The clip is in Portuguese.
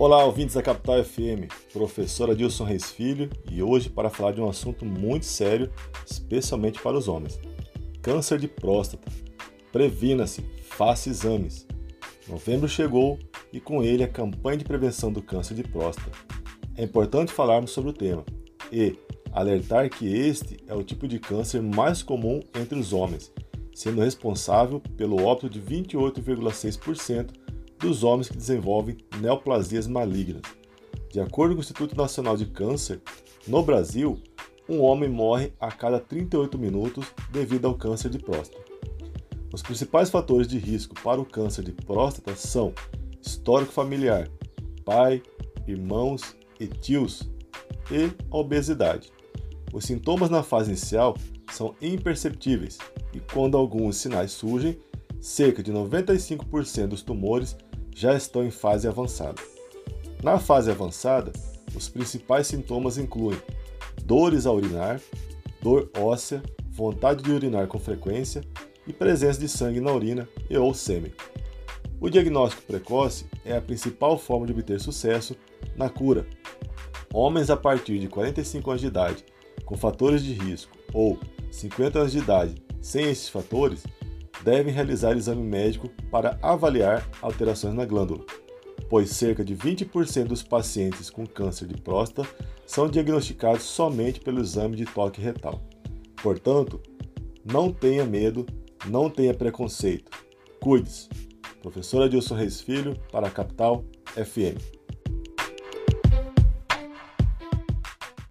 Olá, ouvintes da Capital FM, professor Adilson Reis Filho, e hoje para falar de um assunto muito sério, especialmente para os homens: câncer de próstata. Previna-se, faça exames. Novembro chegou e com ele a campanha de prevenção do câncer de próstata. É importante falarmos sobre o tema e alertar que este é o tipo de câncer mais comum entre os homens, sendo responsável pelo óbito de 28,6% dos homens que desenvolvem neoplasias malignas. De acordo com o Instituto Nacional de Câncer, no Brasil, um homem morre a cada 38 minutos devido ao câncer de próstata. Os principais fatores de risco para o câncer de próstata são histórico familiar, pai, irmãos e tios e obesidade. Os sintomas na fase inicial são imperceptíveis e, quando alguns sinais surgem, cerca de 95% dos tumores já estão em fase avançada. Na fase avançada, os principais sintomas incluem dores a urinar, dor óssea, vontade de urinar com frequência e presença de sangue na urina e ou sêmen. O diagnóstico precoce é a principal forma de obter sucesso na cura. Homens a partir de 45 anos de idade com fatores de risco ou 50 anos de idade sem esses fatores devem realizar exame médico para avaliar alterações na glândula, pois cerca de 20% dos pacientes com câncer de próstata são diagnosticados somente pelo exame de toque retal. Portanto, não tenha medo, não tenha preconceito. Cuide-se. Professor Adilson Reis Filho, para a Capital FM.